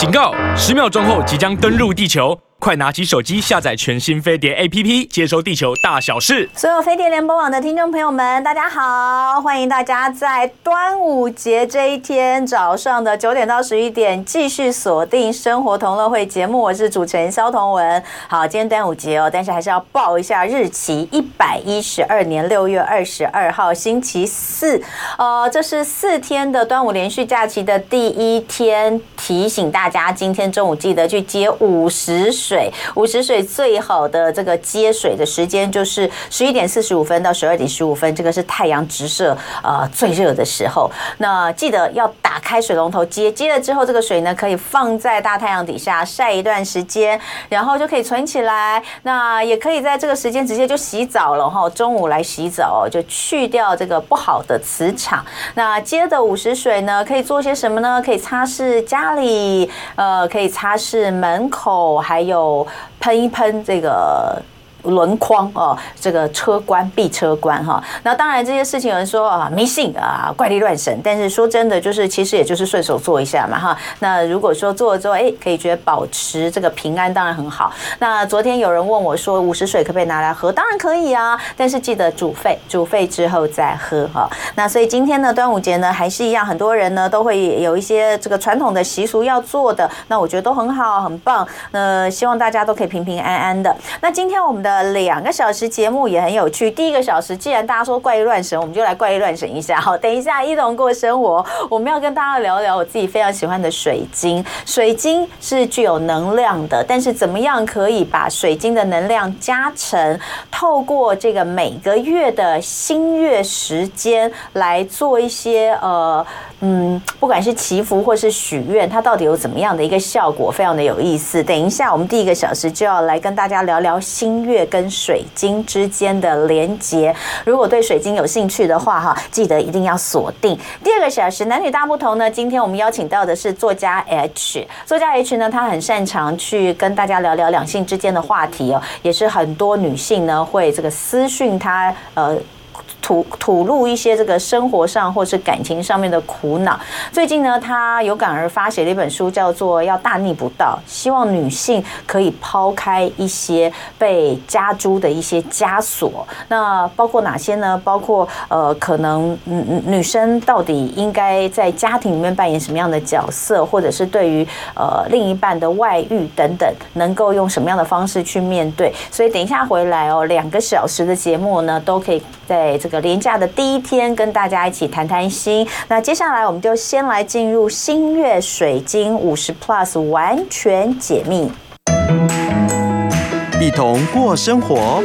警告！十秒钟后即将登陆地球。快拿起手机下载全新飞碟 APP，接收地球大小事。所有飞碟联播网的听众朋友们，大家好，欢迎大家在端午节这一天早上的九点到十一点继续锁定生活同乐会节目。我是主持人萧同文。好，今天端午节哦，但是还是要报一下日期：一百一十二年六月二十二号星期四。呃，这是四天的端午连续假期的第一天，提醒大家今天中午记得去接午时水，午时水最好的这个接水的时间就是十一点四十五分到十二点十五分，这个是太阳直射呃最热的时候。那记得要打开水龙头接，接了之后这个水呢可以放在大太阳底下晒一段时间，然后就可以存起来。那也可以在这个时间直接就洗澡了哈，中午来洗澡就去掉这个不好的磁场。那接的午时水呢可以做些什么呢？可以擦拭家里，呃，可以擦拭门口，还有。喷一喷这个。轮框哦，这个车关闭车关哈，那当然这些事情有人说啊迷信啊怪力乱神，但是说真的就是其实也就是顺手做一下嘛哈。那如果说做了之后哎可以觉得保持这个平安，当然很好。那昨天有人问我说午时水可不可以拿来喝？当然可以啊，但是记得煮沸，煮沸之后再喝哈。那所以今天呢端午节呢还是一样，很多人呢都会有一些这个传统的习俗要做的，那我觉得都很好很棒。那希望大家都可以平平安安的。那今天我们的。呃，两个小时节目也很有趣。第一个小时，既然大家说怪力乱神，我们就来怪力乱神一下。好，等一下一同过生活，我们要跟大家聊聊我自己非常喜欢的水晶。水晶是具有能量的，但是怎么样可以把水晶的能量加成？透过这个每个月的新月时间来做一些呃。嗯，不管是祈福或是许愿，它到底有怎么样的一个效果，非常的有意思。等一下，我们第一个小时就要来跟大家聊聊新月跟水晶之间的连接。如果对水晶有兴趣的话，哈，记得一定要锁定第二个小时。男女大不同呢，今天我们邀请到的是作家 H。作家 H 呢，他很擅长去跟大家聊聊两性之间的话题哦，也是很多女性呢会这个私讯他呃。吐吐露一些这个生活上或是感情上面的苦恼。最近呢，他有感而发写了一本书，叫做《要大逆不道》，希望女性可以抛开一些被加诸的一些枷锁。那包括哪些呢？包括呃，可能女女生到底应该在家庭里面扮演什么样的角色，或者是对于呃另一半的外遇等等，能够用什么样的方式去面对。所以等一下回来哦，两个小时的节目呢，都可以在这个。连假的第一天，跟大家一起谈谈心。那接下来，我们就先来进入新月水晶五十 Plus 完全解密，一同过生活。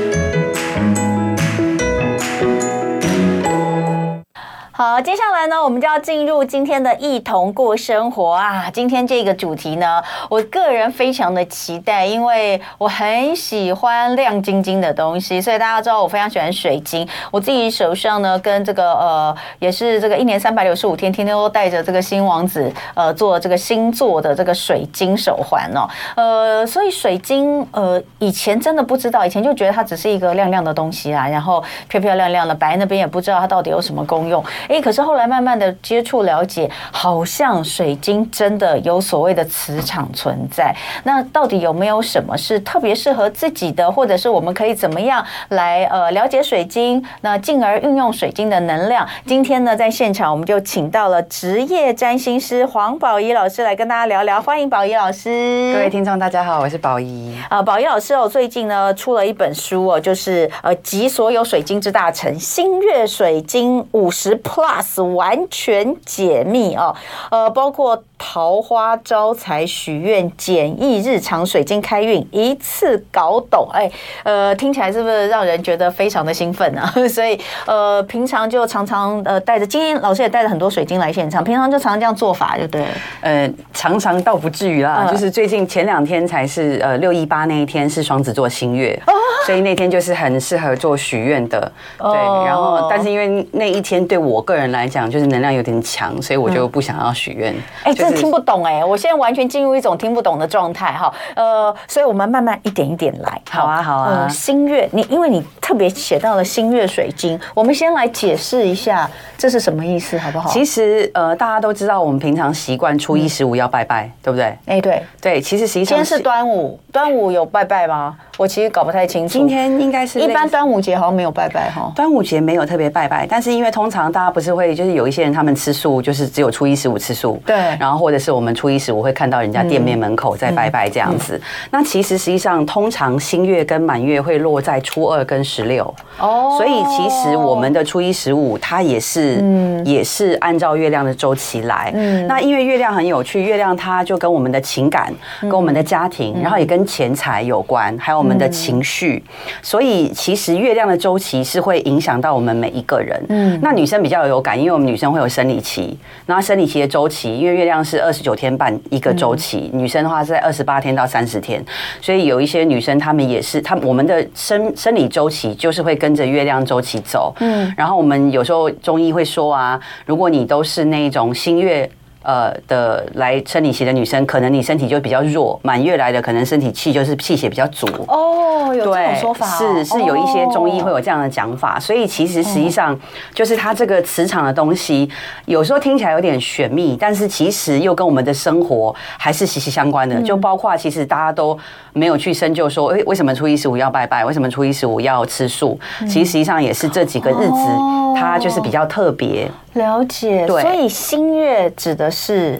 好，接下来呢，我们就要进入今天的一同过生活啊。今天这个主题呢，我个人非常的期待，因为我很喜欢亮晶晶的东西，所以大家知道我非常喜欢水晶。我自己手上呢，跟这个呃，也是这个一年三百六十五天，天天都带着这个新王子呃做这个星座的这个水晶手环哦。呃，所以水晶呃，以前真的不知道，以前就觉得它只是一个亮亮的东西啊，然后漂漂亮亮的摆那边，也不知道它到底有什么功用。哎，可是后来慢慢的接触了解，好像水晶真的有所谓的磁场存在。那到底有没有什么是特别适合自己的，或者是我们可以怎么样来呃了解水晶，那进而运用水晶的能量？今天呢，在现场我们就请到了职业占星师黄宝仪老师来跟大家聊聊。欢迎宝仪老师。各位听众大家好，我是宝仪。啊，宝仪老师哦，最近呢出了一本书哦，就是呃集所有水晶之大成，星月水晶五十 Plus 完全解密哦，呃，包括桃花招财、许愿、简易日常水晶开运，一次搞懂。哎，呃，听起来是不是让人觉得非常的兴奋啊？所以，呃，平常就常常呃带着，今天老师也带着很多水晶来现场，平常就常常这样做法，就对。呃，常常倒不至于啦，就是最近前两天才是呃六一八那一天是双子座新月，所以那天就是很适合做许愿的。对，然后但是因为那一天对我。个人来讲，就是能量有点强，所以我就不想要许愿。哎，真的听不懂哎，我现在完全进入一种听不懂的状态哈。呃，所以我们慢慢一点一点来。好啊，好啊。新月，你因为你特别写到了新月水晶，我们先来解释一下这是什么意思，好不好？其实呃，大家都知道，我们平常习惯初一十五要拜拜，对不对？哎，对对，其实实际上今天是端午，端午有拜拜吗？我其实搞不太清楚。今天应该是一般端午节好像没有拜拜哈。端午节没有特别拜拜，但是因为通常大家不是会就是有一些人他们吃素，就是只有初一十五吃素。对。然后或者是我们初一十五会看到人家店面门口在拜拜这样子。那其实实际上通常新月跟满月会落在初二跟十六。哦。所以其实我们的初一十五它也是也是按照月亮的周期来。嗯。那因为月亮很有趣，月亮它就跟我们的情感、跟我们的家庭，然后也跟钱财有关，还有。我们的情绪，所以其实月亮的周期是会影响到我们每一个人。嗯，那女生比较有感，因为我们女生会有生理期，然后生理期的周期，因为月亮是二十九天半一个周期，女生的话是在二十八天到三十天，所以有一些女生她们也是，她我们的生生理周期就是会跟着月亮周期走。嗯，然后我们有时候中医会说啊，如果你都是那种新月。呃的来生理期的女生，可能你身体就比较弱；满月来的，可能身体气就是气血比较足。哦，有这种说法，是是有一些中医会有这样的讲法。所以其实实际上就是它这个磁场的东西，有时候听起来有点玄秘，但是其实又跟我们的生活还是息息相关的。就包括其实大家都没有去深究说，哎，为什么初一十五要拜拜？为什么初一十五要吃素？其实实际上也是这几个日子，它就是比较特别。了解，所以新月指的是。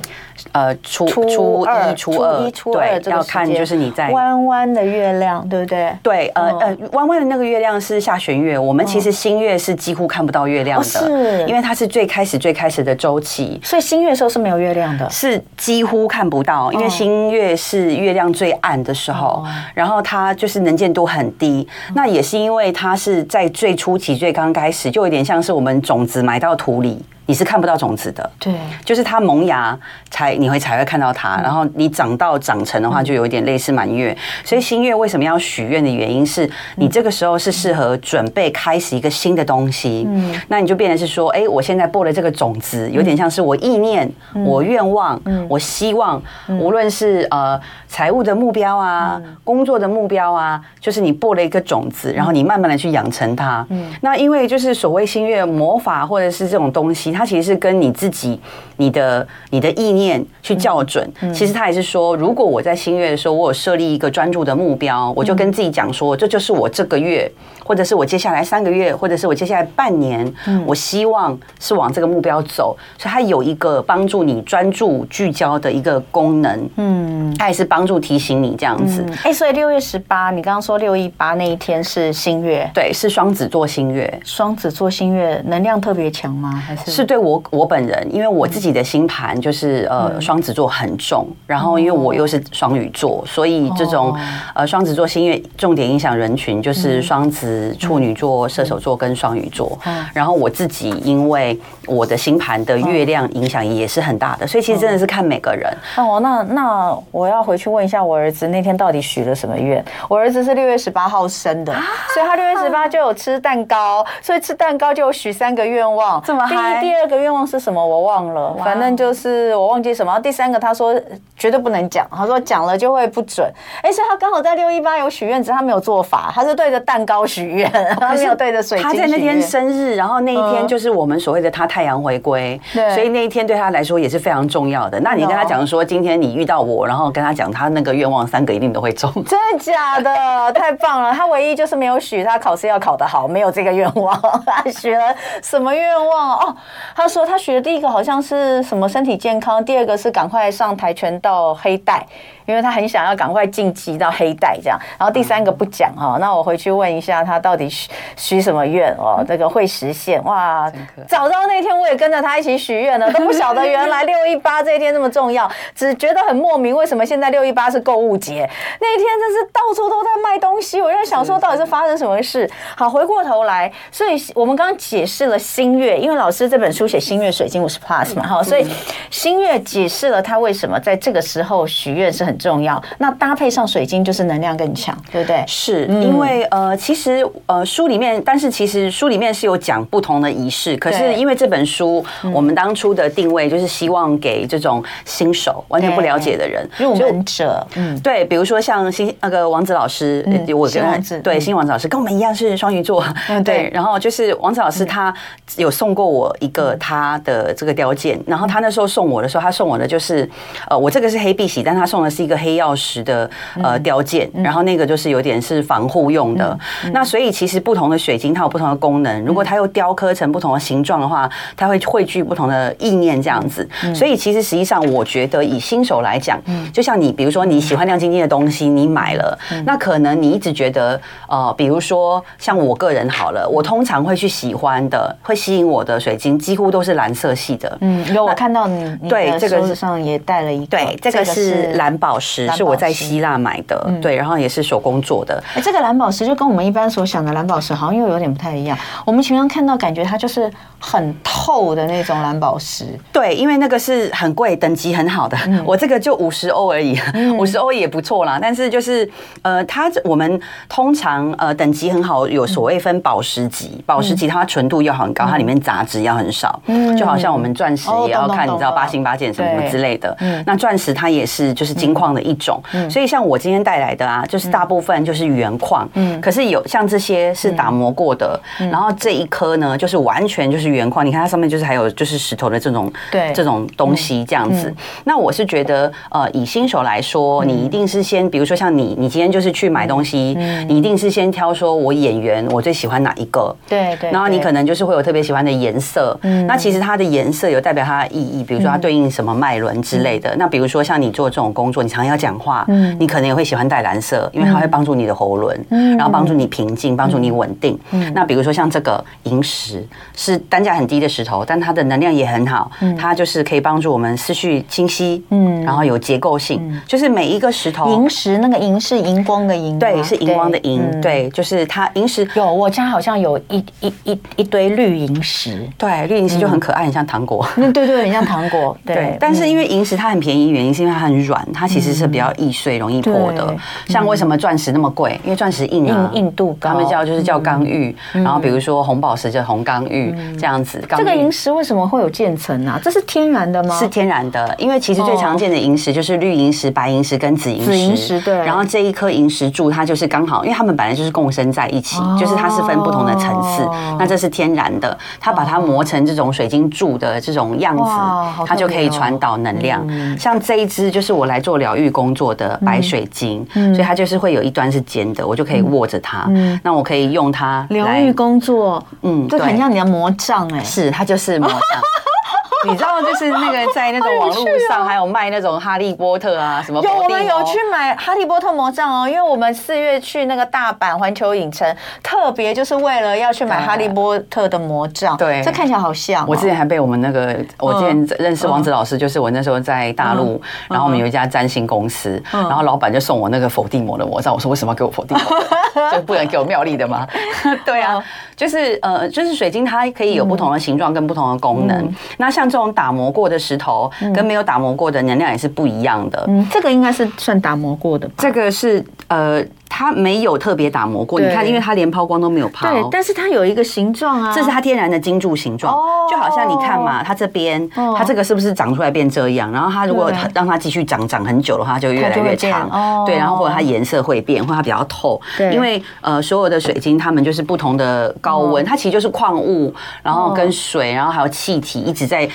呃，初初一、初二，初一、初二，对，要看就是你在弯弯的月亮，对不对？对，呃呃，弯弯的那个月亮是下弦月。我们其实新月是几乎看不到月亮的，是，因为它是最开始最开始的周期，所以新月的时候是没有月亮的，是几乎看不到，因为新月是月亮最暗的时候，然后它就是能见度很低。那也是因为它是在最初期、最刚开始，就有点像是我们种子埋到土里。你是看不到种子的，对，就是它萌芽才你会才会看到它，然后你长到长成的话，就有一点类似满月。所以新月为什么要许愿的原因是，你这个时候是适合准备开始一个新的东西。嗯，那你就变成是说，哎，我现在播了这个种子，有点像是我意念、我愿望、我希望，无论是呃财务的目标啊、工作的目标啊，就是你播了一个种子，然后你慢慢的去养成它。嗯，那因为就是所谓新月魔法或者是这种东西。它其实是跟你自己、你的、你的意念去校准。其实它也是说，如果我在新月的时候，我有设立一个专注的目标，我就跟自己讲说，这就是我这个月，或者是我接下来三个月，或者是我接下来半年，我希望是往这个目标走。所以它有一个帮助你专注聚焦的一个功能。嗯，它也是帮助提醒你这样子。哎，所以六月十八，你刚刚说六一八那一天是新月，对，是双子座新月。双子座新月能量特别强吗？还是？是对我我本人，因为我自己的星盘就是呃双子座很重，然后因为我又是双鱼座，所以这种呃双子座星月重点影响人群就是双子、处女座、射手座跟双鱼座。然后我自己因为我的星盘的月亮影响也是很大的，所以其实真的是看每个人。哦，那那我要回去问一下我儿子那天到底许了什么愿？我儿子是六月十八号生的，所以他六月十八就有吃蛋糕，所以吃蛋糕就有许三个愿望。这么嗨？第二个愿。望是什么？我忘了，反正就是我忘记什么。第三个他说绝对不能讲，他说讲了就会不准。哎，所以他刚好在六一八有许愿，只是他没有做法，他是对着蛋糕许愿，他没有对着水晶。他在那天生日，然后那一天就是我们所谓的他太阳回归，对，所以那一天对他来说也是非常重要的。那你跟他讲说，今天你遇到我，然后跟他讲他那个愿望三个一定都会中，真的假的？太棒了！他唯一就是没有许他考试要考得好，没有这个愿望。他许了什么愿望？哦，他。说他学的第一个好像是什么身体健康，第二个是赶快上跆拳道黑带。因为他很想要赶快晋级到黑带这样，然后第三个不讲哈，那我回去问一下他到底许许什么愿哦，这个会实现哇！早知道那天我也跟着他一起许愿了，都不晓得原来 六一八这一天那么重要，只觉得很莫名，为什么现在六一八是购物节？那一天真是到处都在卖东西，我就在想说到底是发生什么事？好，回过头来，所以我们刚刚解释了新月，因为老师这本书写新月水晶五十 plus 嘛，好，所以新月解释了他为什么在这个时候许愿是很。很重要。那搭配上水晶，就是能量更强，对不对？是因为呃，其实呃，书里面，但是其实书里面是有讲不同的仪式。可是因为这本书，我们当初的定位就是希望给这种新手完全不了解的人入门者。嗯，对，比如说像新那个王子老师，我跟他对新王子老师跟我们一样是双鱼座，对。然后就是王子老师，他有送过我一个他的这个雕件，然后他那时候送我的时候，他送我的就是呃，我这个是黑碧玺，但他送的是一个黑曜石的呃雕件，然后那个就是有点是防护用的。那所以其实不同的水晶它有不同的功能，如果它又雕刻成不同的形状的话，它会汇聚不同的意念这样子。所以其实实际上我觉得以新手来讲，就像你比如说你喜欢亮晶晶的东西，你买了，那可能你一直觉得呃，比如说像我个人好了，我通常会去喜欢的，会吸引我的水晶几乎都是蓝色系的。嗯，有我看到你对这个上也带了一对，这个是蓝宝石，是我在希腊买的，对，然后也是手工做的。哎，这个蓝宝石就跟我们一般所想的蓝宝石好像又有点不太一样。我们平常看到感觉它就是很透的那种蓝宝石。对，因为那个是很贵，等级很好的。我这个就五十欧而已，五十欧也不错啦。但是就是呃，它我们通常呃等级很好，有所谓分宝石级，宝石级它纯度要很高，它里面杂质要很少。嗯，就好像我们钻石也要看，你知道八星八件什么什么之类的。嗯，那钻石它也是就是金矿的一种。嗯，所以像我今天带来的啊，就是大部分就是原矿。嗯，可是有像这些是打磨过的，然后这一颗呢，就是完全就是原矿。你看它上面就是还有就是石头的这种对这种东西这样子。那我是觉得呃，以新手来说，你一定是先比如说像你，你今天就是去买东西，你一定是先挑说我演员我最喜欢哪一个。对对。然后你可能就是会有特别喜欢的颜色。嗯。那其实它的颜色有代表它的意义，比如说它对应什么脉轮之类的。那比如说像你做这种工作，你常常要讲话，嗯，你可能也会喜欢戴蓝色，因为它会帮助你的喉轮，嗯，然后帮助你平静，帮助你稳定。嗯。那比如说像这个萤石是单价很低的石头，但它的能量也很好，它就是可以帮助我们思绪清晰，嗯，然后有结构性，就是每一个石头。萤石那个萤是荧光的荧，对，是荧光的荧，对，就是它萤石有，我家好像有一一一一堆绿萤石，对，绿萤石就很可爱，很像糖果，嗯，对对，很像糖果，对。但是因为萤石它很便宜，原因是因为它很软，它其实是比较易碎、容易破的。像为什么钻石那么贵？因为钻石硬啊，硬度高，他们叫就是叫刚玉，然后比如说红宝石就红刚玉这样子。这个萤石为什么会有渐层啊？这是天然的吗？是天然的，因为其实最常见的萤石就是绿萤石、白银石跟紫萤石。紫萤石对。然后这一颗萤石柱，它就是刚好，因为它们本来就是共生在一起，就是它是分不同的层次。那这是天然的，它把它磨成这种水晶柱的这种样子，它就可以传导能量。像这一支就是我来做疗愈工作的白水晶，所以它就是会有一端是尖的，我就可以握着它。那我可以用它疗愈工作，嗯，就很像你的魔杖哎，是它就是魔杖。你知道，就是那个在那种网络上还有卖那种哈利波特啊什么？有，我们有去买哈利波特魔杖哦，因为我们四月去那个大阪环球影城，特别就是为了要去买哈利波特的魔杖。对，这看起来好像。我之前还被我们那个，我之前认识王子老师，就是我那时候在大陆，然后我们有一家占星公司，然后老板就送我那个否定魔的魔杖。我说为什么要给我否定魔？就不能给我妙丽的吗？对啊，就是呃，就是水晶它可以有不同的形状跟不同的功能。那像。这种打磨过的石头跟没有打磨过的能量也是不一样的。嗯，这个应该是算打磨过的吧？这个是呃。它没有特别打磨过，你看，因为它连抛光都没有抛。对，但是它有一个形状啊，这是它天然的晶柱形状，哦就好像你看嘛，它这边，它这个是不是长出来变这样？然后它如果让它继续长长很久的话，它就越来越长。哦对，然后或者它颜色会变，或者它比较透。对，因为呃，所有的水晶它们就是不同的高温，它其实就是矿物，然后跟水，然后还有气体一直在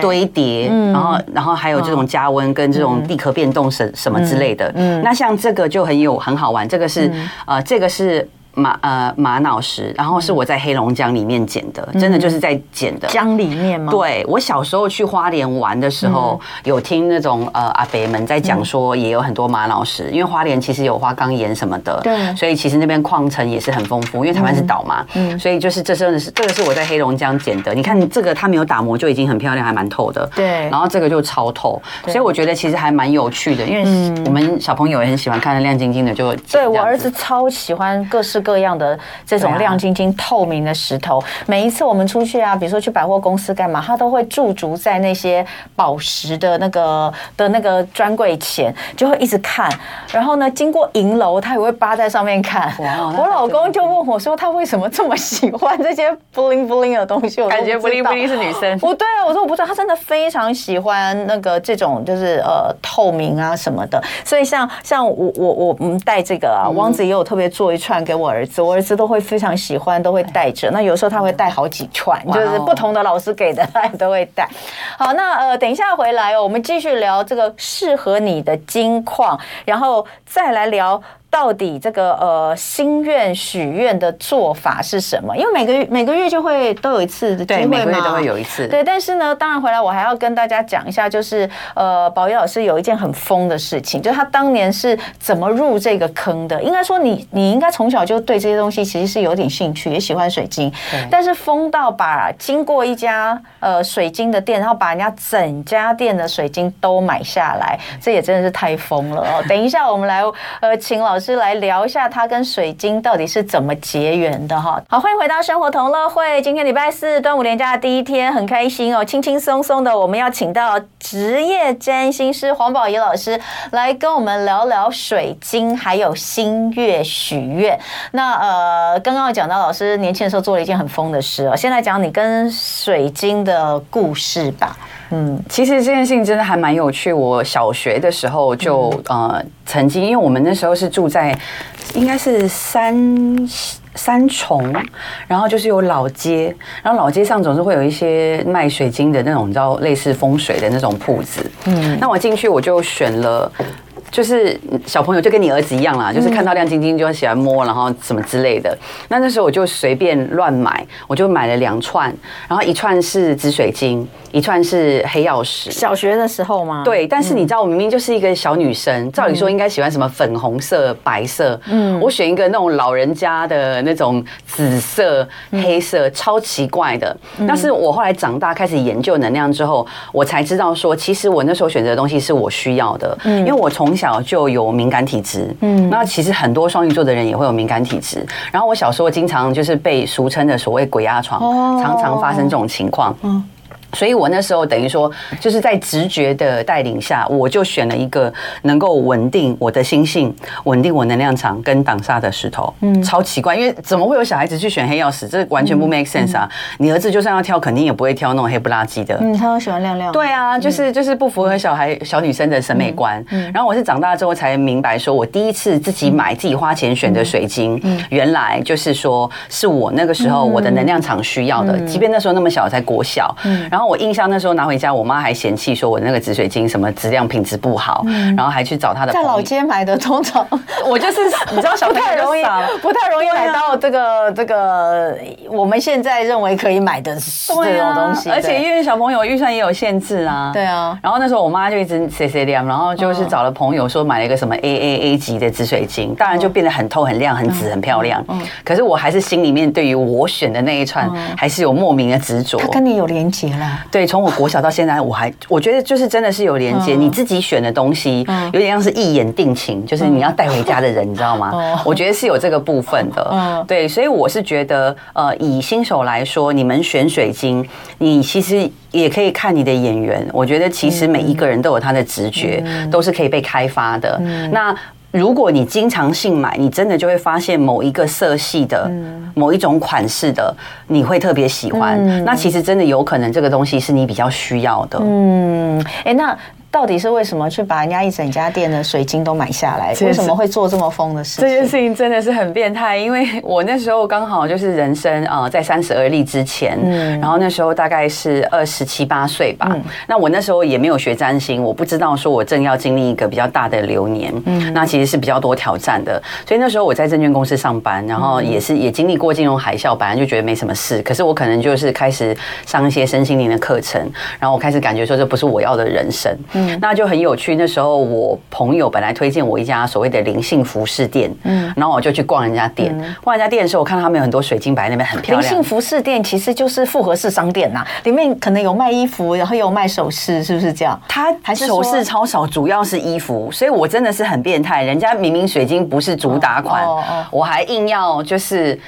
堆叠，然后然后还有这种加温跟这种地壳变动什什么之类的。嗯，那像这个就很有很好玩。这个是呃，这个是。玛呃玛瑙石，然后是我在黑龙江里面捡的，真的就是在捡的。江里面吗？对，我小时候去花莲玩的时候，有听那种呃阿伯们在讲说，也有很多玛瑙石，因为花莲其实有花岗岩什么的，对，所以其实那边矿层也是很丰富，因为台湾是岛嘛，嗯，所以就是这真的是这个是我在黑龙江捡的，你看这个它没有打磨就已经很漂亮，还蛮透的，对，然后这个就超透，所以我觉得其实还蛮有趣的，因为我们小朋友也很喜欢看的亮晶晶的，就对我儿子。超喜欢各式。各样的这种亮晶晶、透明的石头。每一次我们出去啊，比如说去百货公司干嘛，他都会驻足在那些宝石的那个的那个专柜前，就会一直看。然后呢，经过银楼，他也会扒在上面看。我老公就问我说，他为什么这么喜欢这些 bling bling 的东西？我感觉 bling bling 是女生。不对啊，我说我不知道，他真的非常喜欢那个这种就是呃透明啊什么的。所以像像我我我们带这个啊，汪子也有特别做一串给我儿子，我儿子都会非常喜欢，都会带着。那有时候他会带好几串，就是不同的老师给的，他都会带。好，那呃等一下回来哦，我们继续聊这个适合你的金矿，然后再来聊。到底这个呃心愿许愿的做法是什么？因为每个月每个月就会都有一次的机会每个月都会有一次。对，但是呢，当然回来我还要跟大家讲一下，就是呃，宝仪老师有一件很疯的事情，就是他当年是怎么入这个坑的？应该说你你应该从小就对这些东西其实是有点兴趣，也喜欢水晶，但是疯到把经过一家呃水晶的店，然后把人家整家店的水晶都买下来，这也真的是太疯了哦。等一下我们来呃请老师。是来聊一下他跟水晶到底是怎么结缘的哈。好，欢迎回到生活同乐会。今天礼拜四，端午连假的第一天，很开心哦，轻轻松松的，我们要请到职业占星师黄宝仪老师来跟我们聊聊水晶，还有新月许愿。那呃，刚刚讲到老师年轻的时候做了一件很疯的事哦，先来讲你跟水晶的故事吧。嗯，其实这件事情真的还蛮有趣。我小学的时候就呃曾经，因为我们那时候是住在应该是三三重，然后就是有老街，然后老街上总是会有一些卖水晶的那种，你知道类似风水的那种铺子。嗯，那我进去我就选了。就是小朋友就跟你儿子一样啦，就是看到亮晶晶就喜欢摸，然后什么之类的。那那时候我就随便乱买，我就买了两串，然后一串是紫水晶，一串是黑曜石。小学的时候吗？对，但是你知道我明明就是一个小女生，照理说应该喜欢什么粉红色、白色，嗯，我选一个那种老人家的那种紫色、黑色，超奇怪的。但是我后来长大开始研究能量之后，我才知道说，其实我那时候选择的东西是我需要的，嗯，因为我从小。小就有敏感体质，嗯，那其实很多双鱼座的人也会有敏感体质。然后我小时候经常就是被俗称的所谓鬼压床，常常发生这种情况，嗯。所以我那时候等于说，就是在直觉的带领下，我就选了一个能够稳定我的心性、稳定我能量场跟挡煞的石头。嗯，超奇怪，因为怎么会有小孩子去选黑曜石？这完全不 make sense 啊！你儿子就算要挑，肯定也不会挑那种黑不拉几的。嗯，他都喜欢亮亮。对啊，就是就是不符合小孩小女生的审美观。嗯，然后我是长大之后才明白，说我第一次自己买、自己花钱选的水晶，嗯原来就是说是我那个时候我的能量场需要的。即便那时候那么小，才国小。嗯，然后。我印象那时候拿回家，我妈还嫌弃说我那个紫水晶什么质量品质不好，然后还去找她的。在老街买的，通常 我就是 你知道，小太容易，不太容易买到这个这个我们现在认为可以买的这种东西。而且因为小朋友预算也有限制啊，对啊。然后那时候我妈就一直 C C M，，然后就是找了朋友说买了一个什么 A A A 级的紫水晶，当然就变得很透、很亮、很紫、很漂亮。嗯。可是我还是心里面对于我选的那一串还是有莫名的执着。它跟你有连结了。对，从我国小到现在，我还我觉得就是真的是有连接。你自己选的东西，有点像是一眼定情，就是你要带回家的人，你知道吗？我觉得是有这个部分的。对，所以我是觉得，呃，以新手来说，你们选水晶，你其实也可以看你的眼缘。我觉得其实每一个人都有他的直觉，都是可以被开发的。那。如果你经常性买，你真的就会发现某一个色系的、某一种款式的，你会特别喜欢。那其实真的有可能这个东西是你比较需要的。嗯，哎，那。到底是为什么去把人家一整家店的水晶都买下来？为什么会做这么疯的事情？这件事情真的是很变态，因为我那时候刚好就是人生啊，在三十而立之前，嗯，然后那时候大概是二十七八岁吧。那我那时候也没有学占星，我不知道说我正要经历一个比较大的流年，嗯，那其实是比较多挑战的。所以那时候我在证券公司上班，然后也是也经历过金融海啸，本来就觉得没什么事。可是我可能就是开始上一些身心灵的课程，然后我开始感觉说这不是我要的人生。嗯，那就很有趣。那时候我朋友本来推荐我一家所谓的灵性服饰店，嗯，然后我就去逛人家店。逛人家店的时候，我看到他们有很多水晶摆那边很漂亮。灵性服饰店其实就是复合式商店呐，里面可能有卖衣服，然后有卖首饰，是不是这样？它还是首饰超少，主要是衣服。所以我真的是很变态，人家明明水晶不是主打款，我还硬要就是。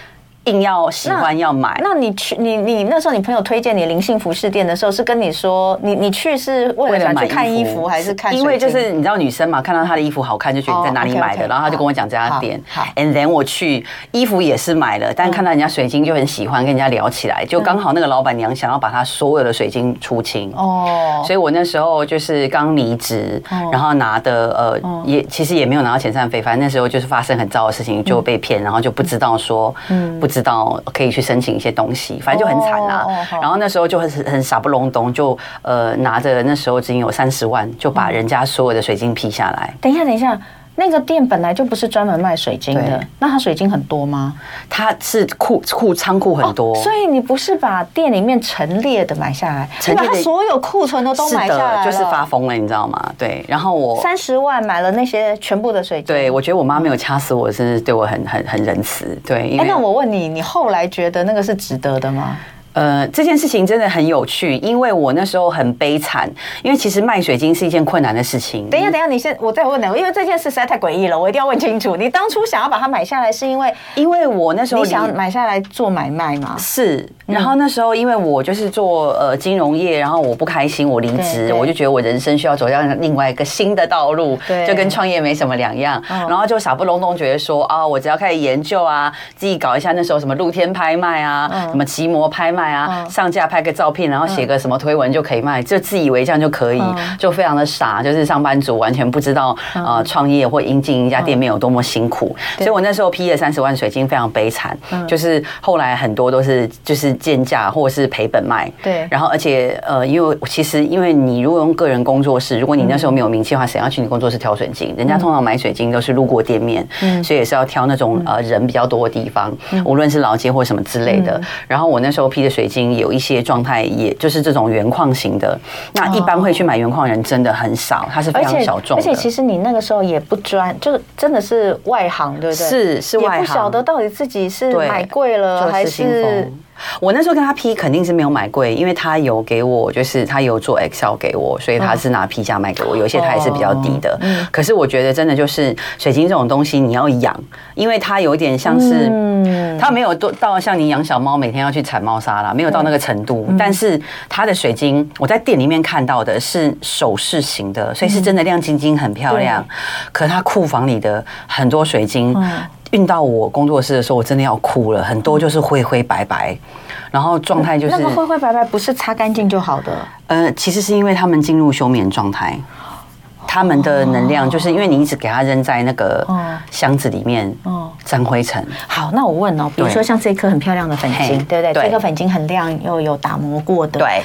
硬要喜欢要买，那你去你你那时候你朋友推荐你灵性服饰店的时候，是跟你说你你去是为了去看衣服还是看？因为就是你知道女生嘛，看到她的衣服好看就觉得你在哪里买的，然后她就跟我讲这家店。好，and then 我去衣服也是买了，但看到人家水晶就很喜欢，跟人家聊起来，就刚好那个老板娘想要把她所有的水晶出清。哦，所以我那时候就是刚离职，然后拿的呃也其实也没有拿到遣散费，反正那时候就是发生很糟的事情就被骗，然后就不知道说嗯。不。知道可以去申请一些东西，反正就很惨啦。然后那时候就很很傻不隆咚，就呃拿着那时候只有三十万，就把人家所有的水晶批下来。等一下，等一下。那个店本来就不是专门卖水晶的，那它水晶很多吗？它是库库仓库很多，所以你不是把店里面陈列的买下来，你把它所有库存的都买下来，就是发疯了，你知道吗？对，然后我三十万买了那些全部的水晶，对，我觉得我妈没有掐死我，是对我很很很仁慈。对，哎，那我问你，你后来觉得那个是值得的吗？呃，这件事情真的很有趣，因为我那时候很悲惨，因为其实卖水晶是一件困难的事情。等一下，等一下，你先，我再问你，因为这件事实在太诡异了，我一定要问清楚。你当初想要把它买下来，是因为因为我那时候你想买下来做买卖吗？是。然后那时候因为我就是做呃金融业，然后我不开心，我离职，我就觉得我人生需要走向另外一个新的道路，就跟创业没什么两样。然后就傻不隆咚觉得说啊，我只要开始研究啊，自己搞一下那时候什么露天拍卖啊，什么奇摩拍卖啊，上架。拍个照片，然后写个什么推文就可以卖，就自以为这样就可以，就非常的傻，就是上班族完全不知道呃创业或经营一家店面有多么辛苦。所以我那时候批了三十万水晶，非常悲惨，就是后来很多都是就是贱价或者是赔本卖。对，然后而且呃，因为其实因为你如果用个人工作室，如果你那时候没有名气的话，谁要去你工作室挑水晶？人家通常买水晶都是路过店面，所以也是要挑那种呃人比较多的地方，无论是老街或什么之类的。然后我那时候批的水晶有一些。状态也就是这种原矿型的，那一般会去买原矿人真的很少，它是非常小众。而且其实你那个时候也不专，就是真的是外行，对不对？是是外行，也不晓得到底自己是买贵了还是。我那时候跟他批肯定是没有买贵，因为他有给我，就是他有做 Excel 给我，所以他是拿批价卖给我。有些他也是比较低的，可是我觉得真的就是水晶这种东西你要养，因为它有点像是，它没有到像你养小猫每天要去铲猫砂啦，没有到那个程度。但是它的水晶，我在店里面看到的是首饰型的，所以是真的亮晶晶很漂亮。可它库房里的很多水晶。运到我工作室的时候，我真的要哭了。很多就是灰灰白白，然后状态就是那个灰灰白白，不是擦干净就好的。呃，其实是因为他们进入休眠状态，他们的能量就是因为你一直给他扔在那个箱子里面，嗯，沾灰尘。好，那我问哦，比如说像这颗很漂亮的粉晶，对不对？这颗粉晶很亮，又有打磨过的。对，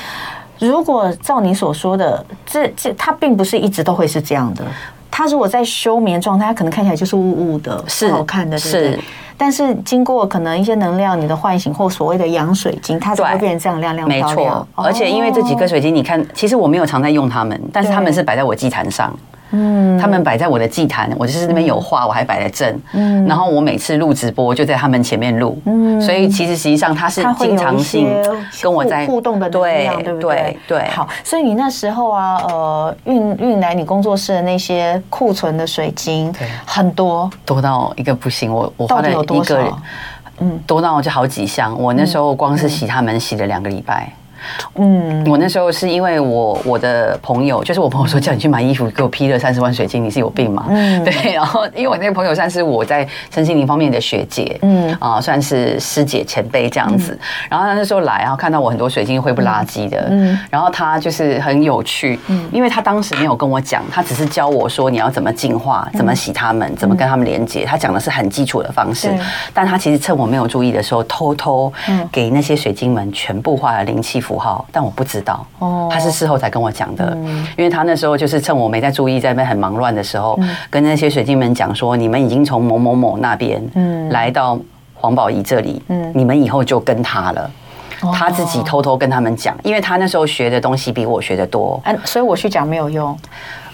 如果照你所说的，这这它并不是一直都会是这样的。它如果在休眠状态，它可能看起来就是雾雾的，是好看的，对不对？是。但是经过可能一些能量你的唤醒或所谓的养水晶，它才会变成这样亮亮。没错，而且因为这几颗水晶，你看，其实我没有常在用它们，但是它们是摆在我祭坛上。嗯，他们摆在我的祭坛，我就是那边有画，我还摆在正。嗯，然后我每次录直播就在他们前面录。嗯，所以其实实际上他是经常性跟我在互动的对对？对。好，所以你那时候啊，呃，运运来你工作室的那些库存的水晶，很多，多到一个不行。我我花了一个人，嗯，多到就好几箱。我那时候光是洗他们洗了两个礼拜。嗯，我那时候是因为我我的朋友，就是我朋友说叫你去买衣服，给我批了三十万水晶，你是有病吗？嗯，对。然后因为我那个朋友算是我在身心灵方面的学姐，嗯啊，算是师姐前辈这样子。然后他那时候来，然后看到我很多水晶灰不拉几的，嗯，然后他就是很有趣，嗯，因为他当时没有跟我讲，他只是教我说你要怎么净化，怎么洗他们，怎么跟他们连接。他讲的是很基础的方式，但他其实趁我没有注意的时候，偷偷给那些水晶们全部画了灵气符。符号，但我不知道，他是事后才跟我讲的，因为他那时候就是趁我没在注意，在那边很忙乱的时候，跟那些水晶们讲说，你们已经从某某某那边，来到黄宝仪这里，嗯。你们以后就跟他了。他自己偷偷跟他们讲，因为他那时候学的东西比我学的多。嗯，所以我去讲没有用。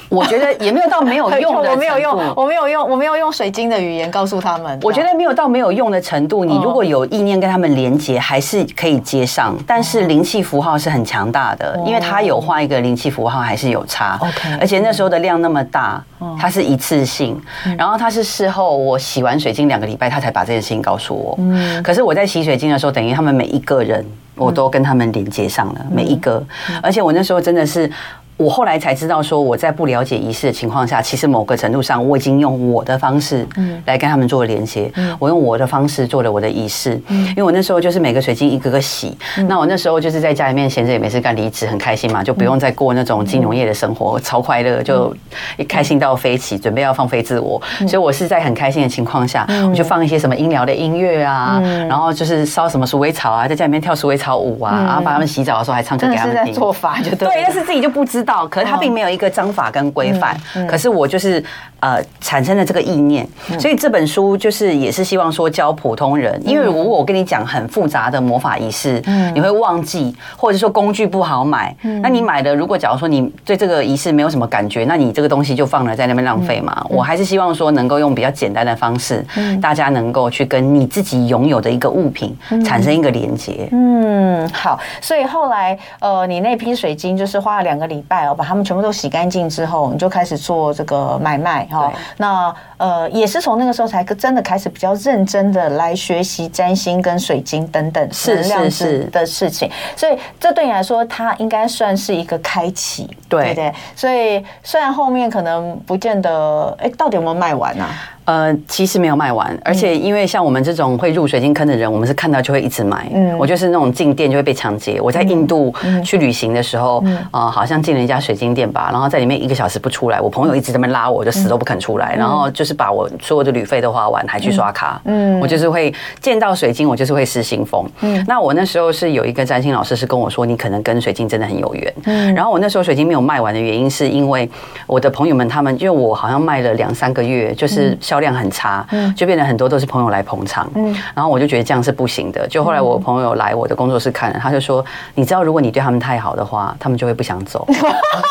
我觉得也没有到没有 用的，我没有用，我没有用，我没有用水晶的语言告诉他们。我觉得没有到没有用的程度。你如果有意念跟他们连接，还是可以接上。但是灵气符号是很强大的，因为他有画一个灵气符号，还是有差。OK，而且那时候的量那么大，它是一次性。然后它是事后我洗完水晶两个礼拜，他才把这件事情告诉我。嗯，可是我在洗水晶的时候，等于他们每一个人，我都跟他们连接上了每一个。而且我那时候真的是。我后来才知道，说我在不了解仪式的情况下，其实某个程度上，我已经用我的方式来跟他们做连接。我用我的方式做了我的仪式，因为我那时候就是每个水晶一个个洗。那我那时候就是在家里面闲着也没事干，离职很开心嘛，就不用再过那种金融业的生活，超快乐，就一开心到飞起，准备要放飞自我。所以我是在很开心的情况下，我就放一些什么音疗的音乐啊，然后就是烧什么鼠尾草啊，在家里面跳鼠尾草舞啊，然后把他们洗澡的时候还唱歌给他们听。做法就对，对，但是自己就不知道。可是它并没有一个章法跟规范，可是我就是呃产生了这个意念，所以这本书就是也是希望说教普通人，因为如果我跟你讲很复杂的魔法仪式，你会忘记，或者说工具不好买，那你买的如果假如说你对这个仪式没有什么感觉，那你这个东西就放了在那边浪费嘛。我还是希望说能够用比较简单的方式，大家能够去跟你自己拥有的一个物品产生一个连接。嗯，好，所以后来呃，你那批水晶就是花了两个礼拜哦，把它。他们全部都洗干净之后，你就开始做这个买卖哈。那呃，也是从那个时候才真的开始比较认真的来学习占星跟水晶等等能量是的事情。所以这对你来说，它应该算是一个开启，对不对。所以虽然后面可能不见得，哎，到底有没有卖完呢？呃，其实没有卖完，而且因为像我们这种会入水晶坑的人，我们是看到就会一直买。嗯，我就是那种进店就会被抢劫。我在印度去旅行的时候，啊，好像进了一家水晶店吧，然后在里面一个小时不出来，我朋友一直在那边拉我，就死都不肯出来，然后就是把我所有的旅费都花完，还去刷卡。嗯，我就是会见到水晶，我就是会失心疯。嗯，那我那时候是有一个占星老师是跟我说，你可能跟水晶真的很有缘。嗯，然后我那时候水晶没有卖完的原因，是因为我的朋友们他们，因为我好像卖了两三个月，就是销销量很差，嗯就变得很多都是朋友来捧场，嗯然后我就觉得这样是不行的。就后来我朋友来我的工作室看了，他就说：“你知道，如果你对他们太好的话，他们就会不想走。”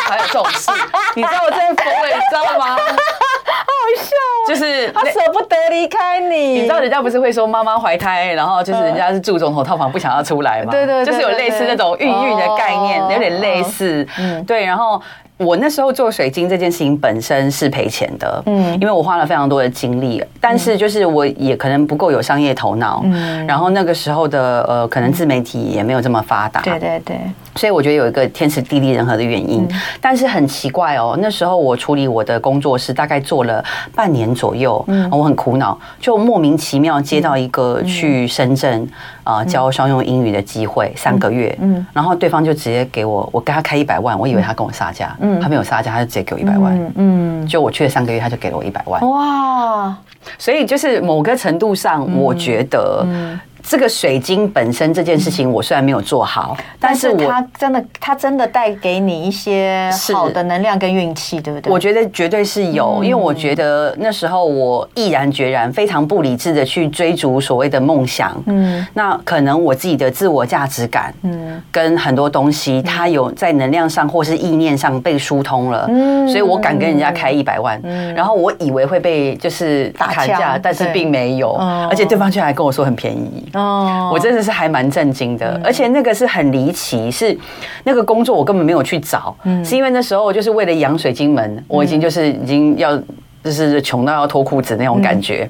还有这种事，你知道我真的疯了，你知道吗？好笑，就是他舍不得离开你。你知道人家不是会说妈妈怀胎，然后就是人家是住总统套房不想要出来嘛？对对，就是有类似那种孕育的概念，有点类似。嗯，对，然后。我那时候做水晶这件事情本身是赔钱的，嗯，因为我花了非常多的精力，但是就是我也可能不够有商业头脑，嗯，然后那个时候的呃，可能自媒体也没有这么发达，对对对，所以我觉得有一个天时地利人和的原因，但是很奇怪哦，那时候我处理我的工作室大概做了半年左右，嗯，我很苦恼，就莫名其妙接到一个去深圳啊教商用英语的机会，三个月，嗯，然后对方就直接给我，我跟他开一百万，我以为他跟我杀价。他没有杀价，他就直接给我一百万。嗯，就我去了三个月，他就给了我一百万。哇，所以就是某个程度上，我觉得。这个水晶本身这件事情，我虽然没有做好，但是它真的，它真的带给你一些好的能量跟运气，对不对？我觉得绝对是有，因为我觉得那时候我毅然决然、非常不理智的去追逐所谓的梦想。嗯，那可能我自己的自我价值感，嗯，跟很多东西，它有在能量上或是意念上被疏通了。嗯，所以我敢跟人家开一百万，然后我以为会被就是砍价，但是并没有，而且对方居然还跟我说很便宜。哦，我真的是还蛮震惊的，而且那个是很离奇，是那个工作我根本没有去找，是因为那时候就是为了养水晶门，我已经就是已经要就是穷到要脱裤子那种感觉。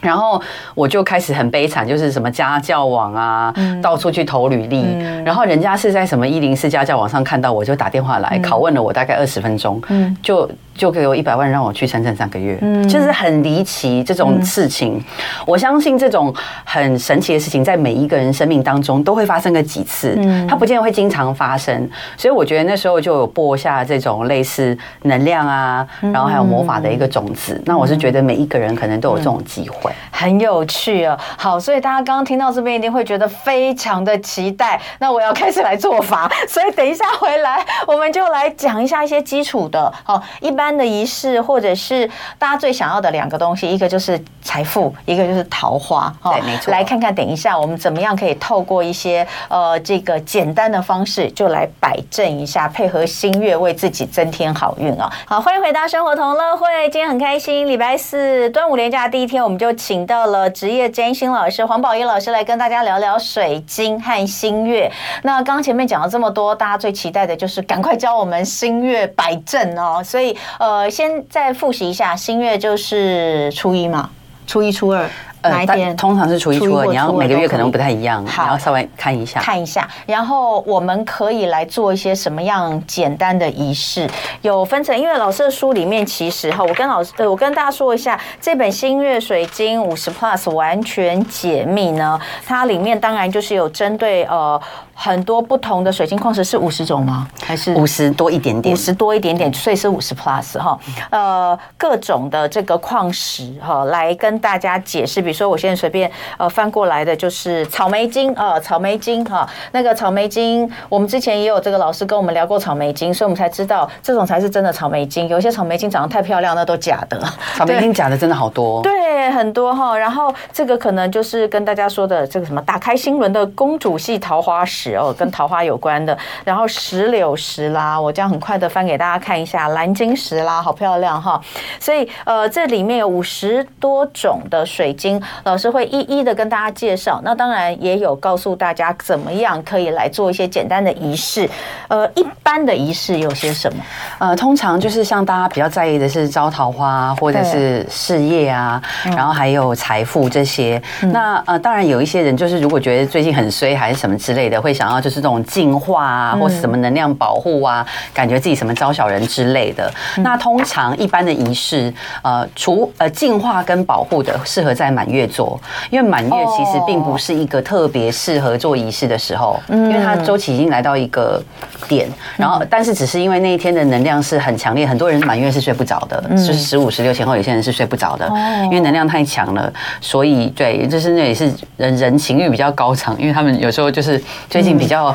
然后我就开始很悲惨，就是什么家教网啊，到处去投履历。然后人家是在什么一零四家教网上看到我，就打电话来拷问了我大概二十分钟，就就给我一百万让我去深圳三个月，嗯就是很离奇这种事情。我相信这种很神奇的事情在每一个人生命当中都会发生个几次，嗯它不见得会经常发生。所以我觉得那时候就有播下这种类似能量啊，然后还有魔法的一个种子。那我是觉得每一个人可能都有这种机会。很有趣哦。好，所以大家刚刚听到这边一定会觉得非常的期待。那我要开始来做法，所以等一下回来我们就来讲一下一些基础的，好，一般的仪式，或者是大家最想要的两个东西，一个就是财富，一个就是桃花。对，没错。来看看等一下我们怎么样可以透过一些呃这个简单的方式，就来摆正一下，配合新月为自己增添好运啊。好，欢迎回到生活同乐会，今天很开心，礼拜四端午连假第一天，我们就请到了职业占星老师黄宝仪老师来跟大家聊聊水晶和新月。那刚刚前面讲了这么多，大家最期待的就是赶快教我们新月摆正哦。所以呃，先再复习一下，新月就是初一嘛，初一初二。哪一天？呃、通常是初一、初二，你要每个月可能不太一样，好，你要稍微看一下，看一下。然后我们可以来做一些什么样简单的仪式？有分成，因为老师的书里面其实哈，我跟老师，呃，我跟大家说一下，这本《新月水晶五十 Plus》完全解密呢，它里面当然就是有针对呃。很多不同的水晶矿石是五十种吗？还是五十多一点点？五十多一点点，所以是五十 plus 哈。呃，各种的这个矿石哈，来跟大家解释。比如说，我现在随便呃翻过来的就是草莓晶啊，草莓晶哈。那个草莓晶，我们之前也有这个老师跟我们聊过草莓晶，所以我们才知道这种才是真的草莓晶。有些草莓晶长得太漂亮，那都假的。草莓晶假的真的好多，对，很多哈。然后这个可能就是跟大家说的这个什么打开心轮的公主系桃花石。哦，跟桃花有关的，然后石榴石啦，我这样很快的翻给大家看一下，蓝晶石啦，好漂亮哈。所以呃，这里面有五十多种的水晶，老师会一一的跟大家介绍。那当然也有告诉大家怎么样可以来做一些简单的仪式。呃，一般的仪式有些什么？呃，通常就是像大家比较在意的是招桃花，或者是事业啊，然后还有财富这些。嗯、那呃，当然有一些人就是如果觉得最近很衰还是什么之类的，会想。要就是这种净化啊，或是什么能量保护啊，感觉自己什么招小人之类的。那通常一般的仪式，呃，除呃净化跟保护的，适合在满月做，因为满月其实并不是一个特别适合做仪式的时候，因为它周期已经来到一个点。然后，但是只是因为那一天的能量是很强烈，很多人满月是睡不着的，就是十五、十六前后，有些人是睡不着的，因为能量太强了。所以，对，就是那也是人人情欲比较高涨，因为他们有时候就是最近。比较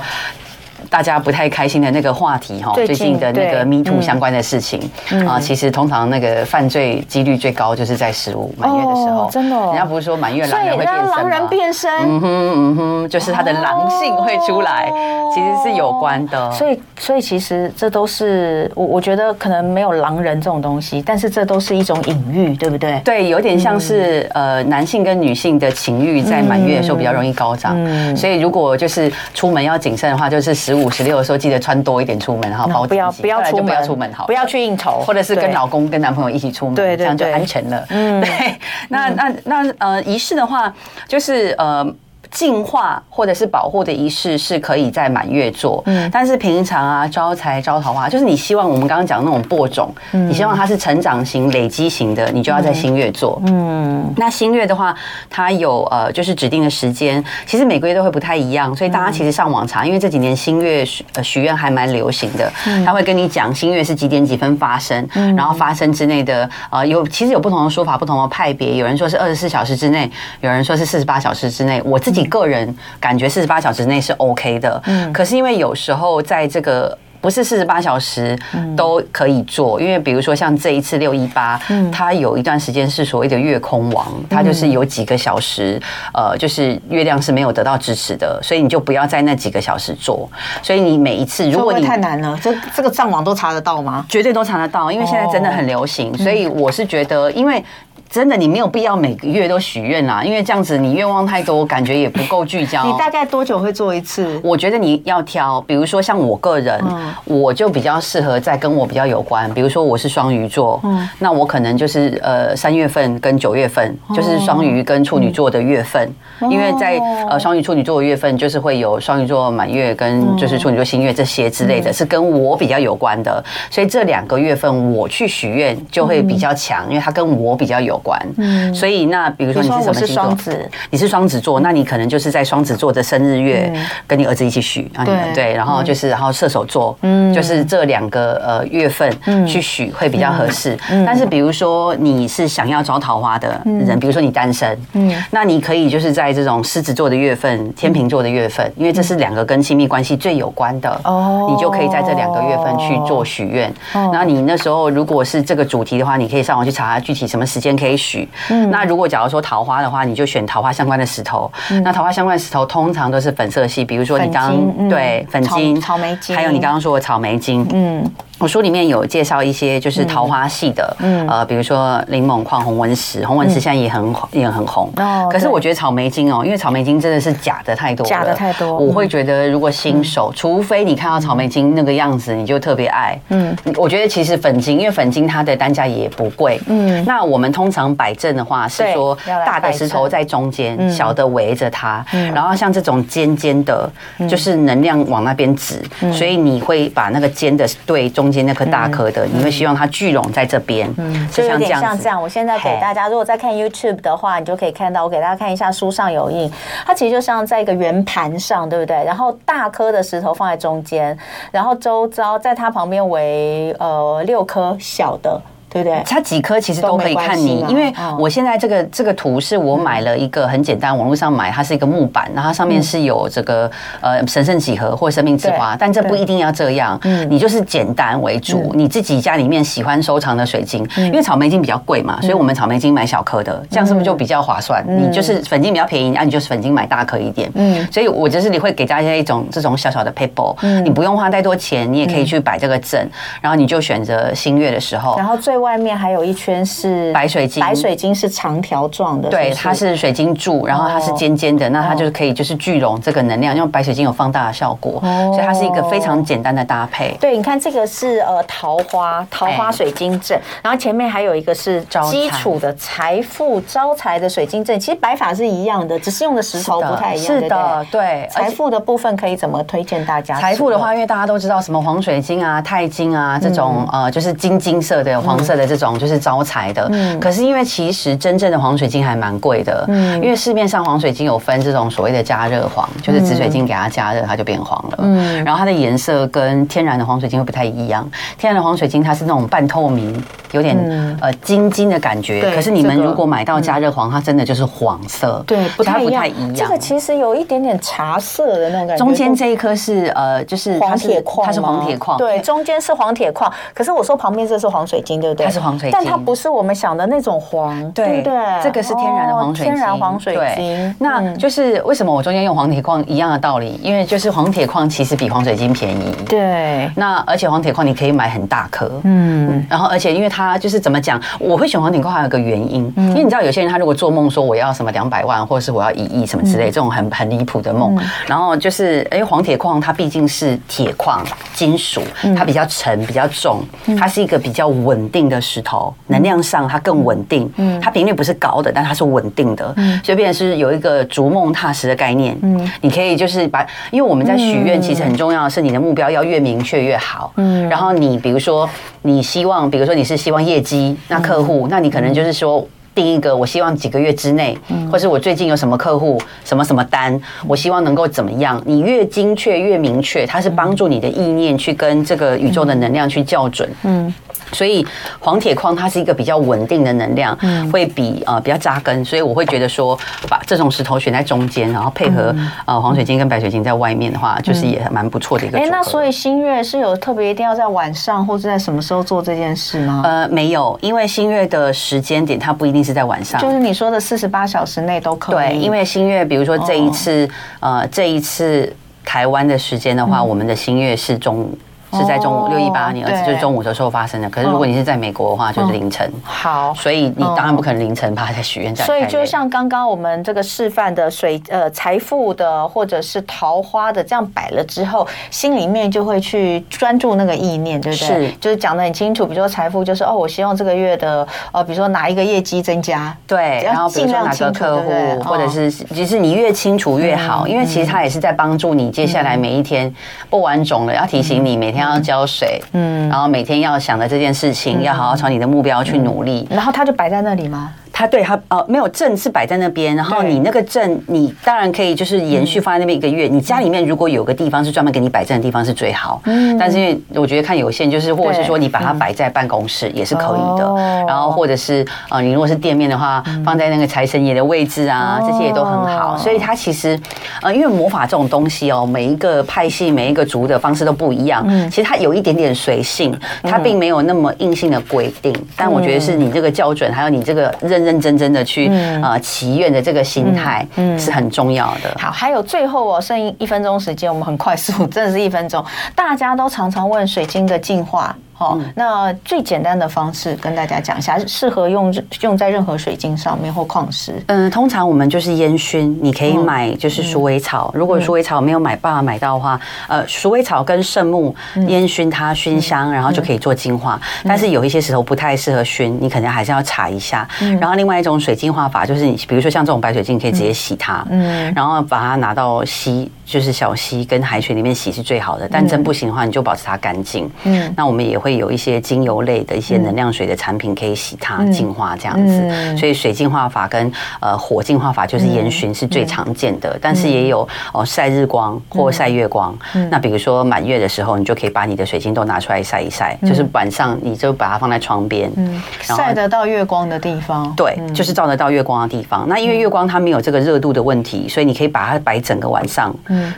大家不太开心的那个话题哈，最近的那个 Me Too 相关的事情啊，其实通常那个犯罪几率最高就是在十五满月的时候，真的，人家不是说满月狼人会变身吗？狼人变身，嗯哼嗯哼，就是他的狼性会出来，其实是有关的。所以，所以其实这都是我我觉得可能没有狼人这种东西，但是这都是一种隐喻，对不对？对，有点像是呃男性跟女性的情欲在满月的时候比较容易高涨，所以如果就是出门要谨慎的话，就是十五、十六的时候记得穿多一点出门，然后包不要不要出门，不要出门好，不要去应酬，或者是跟老公跟男朋友一起出门，对，这样就安全了。嗯，对。那那那呃，仪式的话，就是呃。净化或者是保护的仪式是可以在满月做，嗯，但是平常啊，招财招桃花，就是你希望我们刚刚讲的那种播种，嗯，你希望它是成长型、累积型的，你就要在新月做，嗯，那新月的话，它有呃，就是指定的时间，其实每个月都会不太一样，所以大家其实上网查，因为这几年新月许呃许愿还蛮流行的，他会跟你讲新月是几点几分发生，然后发生之内的呃有其实有不同的说法，不同的派别，有人说是二十四小时之内，有人说是四十八小时之内，我自己。自己个人感觉四十八小时内是 OK 的，嗯，可是因为有时候在这个不是四十八小时都可以做，因为比如说像这一次六一八，它有一段时间是所谓的月空王，它就是有几个小时，呃，就是月亮是没有得到支持的，所以你就不要在那几个小时做。所以你每一次，如果你太难了，这这个上网都查得到吗？绝对都查得到，因为现在真的很流行，所以我是觉得，因为。真的，你没有必要每个月都许愿啦，因为这样子你愿望太多，感觉也不够聚焦。你大概多久会做一次？我觉得你要挑，比如说像我个人，我就比较适合在跟我比较有关，比如说我是双鱼座，那我可能就是呃三月份跟九月份，就是双鱼跟处女座的月份，因为在呃双鱼处女座的月份，就是会有双鱼座满月跟就是处女座新月这些之类的，是跟我比较有关的，所以这两个月份我去许愿就会比较强，因为它跟我比较有。有关。嗯，所以那比如说你是什么星座？你是双子座，那你可能就是在双子座的生日月跟你儿子一起许啊，对，然后就是然后射手座，嗯，就是这两个呃月份去许会比较合适。但是比如说你是想要招桃花的人，比如说你单身，嗯，那你可以就是在这种狮子座的月份、天秤座的月份，因为这是两个跟亲密关系最有关的哦，你就可以在这两个月份去做许愿。那你那时候如果是这个主题的话，你可以上网去查具体什么时间可以许。嗯，那如果假如说桃花的话，你就选桃花相关的石头。那桃花相关的石头通常都是粉色系，比如说你刚刚对粉晶、草莓晶，还有你刚刚说的草莓晶，嗯。我书里面有介绍一些就是桃花系的，嗯，呃，比如说柠檬矿、红纹石，红纹石现在也很也很红。哦。可是我觉得草莓晶哦，因为草莓晶真的是假的太多了，假的太多。我会觉得如果新手，除非你看到草莓晶那个样子，你就特别爱。嗯。我觉得其实粉晶，因为粉晶它的单价也不贵。嗯。那我们通常摆正的话是说，大的石头在中间，小的围着它。嗯。然后像这种尖尖的，就是能量往那边指，所以你会把那个尖的对中。中间那颗大颗的，你会希望它聚拢在这边，嗯，就有点像这样。我现在给大家，如果在看 YouTube 的话，你就可以看到，我给大家看一下书上有印，它其实就像在一个圆盘上，对不对？然后大颗的石头放在中间，然后周遭在它旁边为呃六颗小的。对不对？它几颗其实都可以看你，因为我现在这个这个图是我买了一个很简单，网络上买，它是一个木板，然后它上面是有这个呃神圣几何或生命之花，但这不一定要这样，你就是简单为主，你自己家里面喜欢收藏的水晶，因为草莓晶比较贵嘛，所以我们草莓晶买小颗的，这样是不是就比较划算？你就是粉晶比较便宜，那你就是粉晶买大颗一点，嗯，所以我就是你会给大家一种这种小小的 paper，你不用花太多钱，你也可以去摆这个阵，然后你就选择新月的时候，然后最外面还有一圈是白水晶，白水晶是长条状的，对，它是水晶柱，然后它是尖尖的，那它就是可以就是聚拢这个能量，因为白水晶有放大的效果，所以它是一个非常简单的搭配。对，你看这个是呃桃花桃花水晶阵，然后前面还有一个是基础的财富招财的水晶阵，其实摆法是一样的，只是用的石头不太一样。是的，对。财富的部分可以怎么推荐大家？财富的话，因为大家都知道什么黄水晶啊、钛金啊这种呃，就是金金色的、黄色的这种。就是招财的，嗯，可是因为其实真正的黄水晶还蛮贵的，嗯，因为市面上黄水晶有分这种所谓的加热黄，就是紫水晶给它加热，它就变黄了，嗯，然后它的颜色跟天然的黄水晶会不太一样，天然的黄水晶它是那种半透明，有点呃晶晶的感觉，可是你们如果买到加热黄，它真的就是黄色，对，不太不太一样。这个其实有一点点茶色的那种感觉，中间这一颗是呃，就是黄铁矿，它是黄铁矿，对，中间是黄铁矿，可是我说旁边这是黄水晶，对不对？它是黄水晶。但它不是我们想的那种黄，对对，这个是天然的黄水晶，天然黄水晶。那就是为什么我中间用黄铁矿一样的道理，因为就是黄铁矿其实比黄水晶便宜，对。那而且黄铁矿你可以买很大颗，嗯。然后而且因为它就是怎么讲，我会选黄铁矿还有个原因，因为你知道有些人他如果做梦说我要什么两百万，或者是我要一亿什么之类这种很很离谱的梦，然后就是因为黄铁矿它毕竟是铁矿金属，它比较沉比较重，它是一个比较稳定的石头。能量上它更稳定，嗯，它频率不是高的，但它是稳定的，嗯，所以变成是有一个逐梦踏实的概念，嗯，你可以就是把，因为我们在许愿，其实很重要的是你的目标要越明确越好，嗯，然后你比如说你希望，比如说你是希望业绩，那客户，那你可能就是说定一个，我希望几个月之内，或是我最近有什么客户，什么什么单，我希望能够怎么样，你越精确越明确，它是帮助你的意念去跟这个宇宙的能量去校准，嗯。所以黄铁矿它是一个比较稳定的能量，会比呃比较扎根，所以我会觉得说把这种石头选在中间，然后配合呃黄水晶跟白水晶在外面的话，就是也蛮不错的一个。哎，那所以新月是有特别一定要在晚上或者在什么时候做这件事吗？呃，没有，因为新月的时间点它不一定是在晚上，就是你说的四十八小时内都可以。对，因为新月，比如说这一次呃这一次台湾的时间的话，我们的新月是中午。是在中午六一八，你儿子就是中午的时候发生的。可是如果你是在美国的话，就是凌晨。好，所以你当然不可能凌晨趴在许愿站。所以就像刚刚我们这个示范的水呃财富的或者是桃花的这样摆了之后，心里面就会去专注那个意念，对不对？是，就是讲的很清楚。比如说财富，就是哦，我希望这个月的呃，比如说哪一个业绩增加，对，然后比如说哪个客户，或者是其实你越清楚越好，因为其实他也是在帮助你接下来每一天不完种了，要提醒你每天。要浇水，嗯，然后每天要想的这件事情，要好好朝你的目标去努力。然后它就摆在那里吗？它对他呃没有证是摆在那边，然后你那个证你当然可以就是延续放在那边一个月。你家里面如果有个地方是专门给你摆证的地方是最好，嗯，但是因为我觉得看有限，就是或者是说你把它摆在办公室也是可以的，然后或者是呃你如果是店面的话，放在那个财神爷的位置啊，这些也都很好。所以它其实呃因为魔法这种东西哦，每一个派系每一个族的方式都不一样，嗯，其实它有一点点随性，它并没有那么硬性的规定，但我觉得是你这个校准，还有你这个认认真真的去呃祈愿的这个心态，嗯，是很重要的。好，还有最后哦，剩一分钟时间，我们很快速，真的是一分钟。大家都常常问水晶的净化。好，那最简单的方式跟大家讲一下，适合用用在任何水晶上面或矿石。嗯，通常我们就是烟熏，你可以买就是鼠尾草。如果鼠尾草没有买办法买到的话，呃，鼠尾草跟圣木烟熏它熏香，然后就可以做净化。但是有一些石头不太适合熏，你可能还是要查一下。然后另外一种水晶化法就是你，比如说像这种白水晶，可以直接洗它，嗯，然后把它拿到溪，就是小溪跟海水里面洗是最好的。但真不行的话，你就保持它干净。嗯，那我们也会。会有一些精油类的一些能量水的产品可以洗它净化这样子，所以水净化法跟呃火净化法就是烟熏是最常见的，但是也有哦晒日光或晒月光。那比如说满月的时候，你就可以把你的水晶都拿出来晒一晒，就是晚上你就把它放在窗边，晒得到月光的地方。对，就是照得到月光的地方。那因为月光它没有这个热度的问题，所以你可以把它摆整个晚上，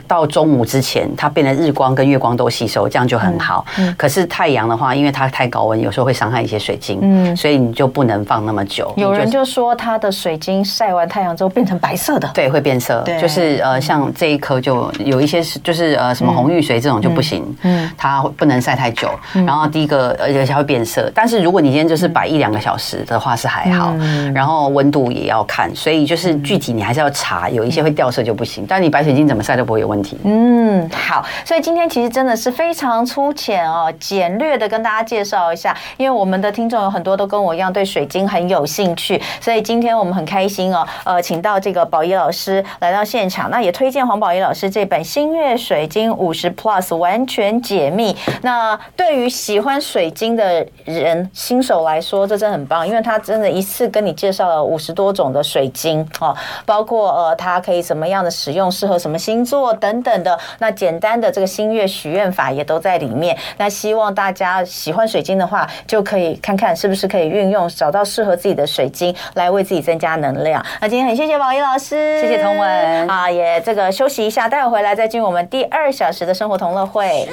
到中午之前，它变得日光跟月光都吸收，这样就很好。可是太阳的话，因为它太高温，有时候会伤害一些水晶，嗯，所以你就不能放那么久。有人就说它的水晶晒完太阳之后变成白色的，对，会变色，就是呃，像这一颗就有一些是，就是呃，什么红玉髓这种就不行，嗯，它不能晒太久。然后第一个而且它会变色，但是如果你今天就是摆一两个小时的话是还好，然后温度也要看，所以就是具体你还是要查，有一些会掉色就不行。但你白水晶怎么晒都不会有问题。嗯，好，所以今天其实真的是非常粗浅哦，简略的跟大家。介绍一下，因为我们的听众有很多都跟我一样对水晶很有兴趣，所以今天我们很开心哦，呃，请到这个宝仪老师来到现场，那也推荐黄宝仪老师这本《星月水晶五十 Plus》完全解密。那对于喜欢水晶的人新手来说，这真的很棒，因为他真的一次跟你介绍了五十多种的水晶哦，包括呃，它可以怎么样的使用，适合什么星座等等的。那简单的这个星月许愿法也都在里面。那希望大家喜欢。水晶的话，就可以看看是不是可以运用，找到适合自己的水晶来为自己增加能量。那今天很谢谢宝仪老师，谢谢童文啊，也这个休息一下，待会回来再进入我们第二小时的生活同乐会。